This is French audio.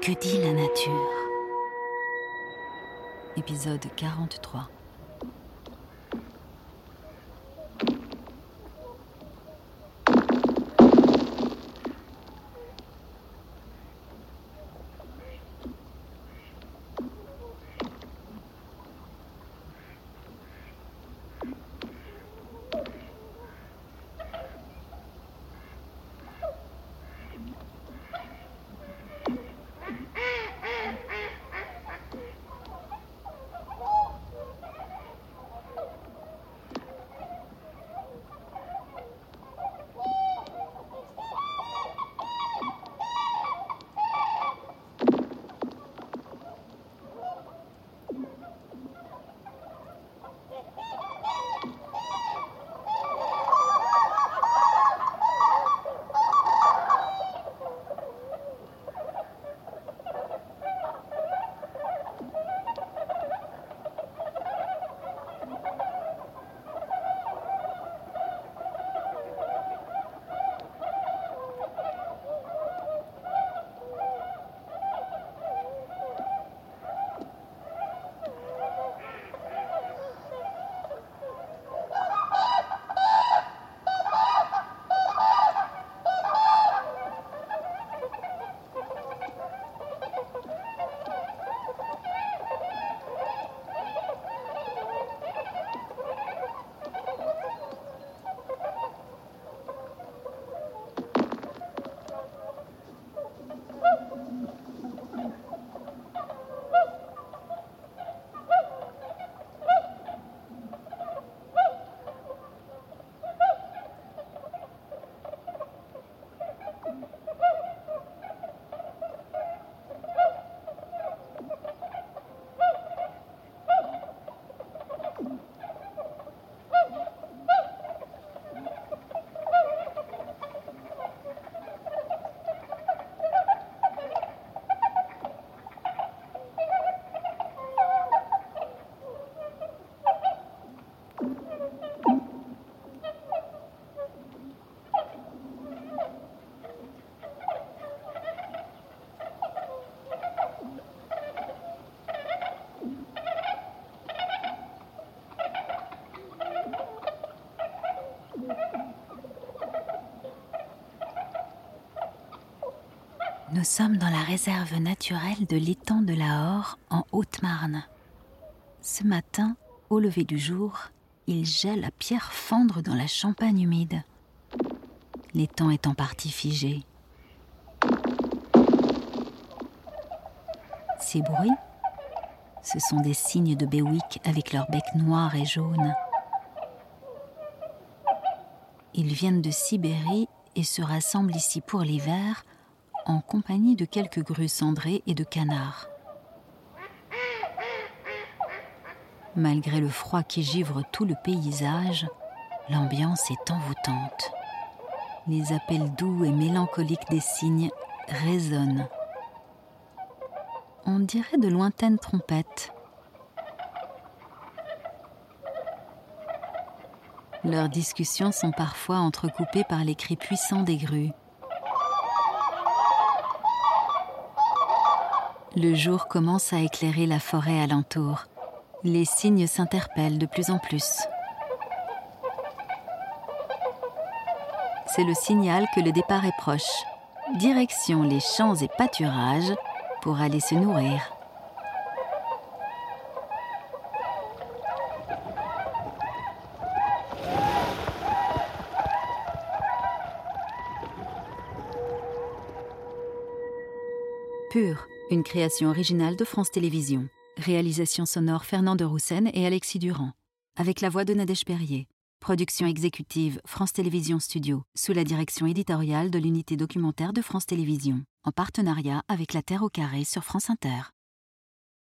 que dit la nature. Épisode 43 Nous sommes dans la réserve naturelle de l'étang de la Hore en Haute-Marne. Ce matin, au lever du jour, il gèle à pierre fendre dans la champagne humide. L'étang est en partie figé. Ces bruits, ce sont des signes de Bewick avec leurs becs noirs et jaunes. Ils viennent de Sibérie et se rassemblent ici pour l'hiver en compagnie de quelques grues cendrées et de canards. Malgré le froid qui givre tout le paysage, l'ambiance est envoûtante. Les appels doux et mélancoliques des cygnes résonnent. On dirait de lointaines trompettes. Leurs discussions sont parfois entrecoupées par les cris puissants des grues. Le jour commence à éclairer la forêt alentour. Les cygnes s'interpellent de plus en plus. C'est le signal que le départ est proche. Direction les champs et pâturages pour aller se nourrir. Pur une création originale de France Télévisions. Réalisation sonore Fernand de Roussen et Alexis Durand. Avec la voix de Nadège Perrier. Production exécutive France Télévisions Studio, sous la direction éditoriale de l'unité documentaire de France Télévisions, en partenariat avec La Terre au Carré sur France Inter.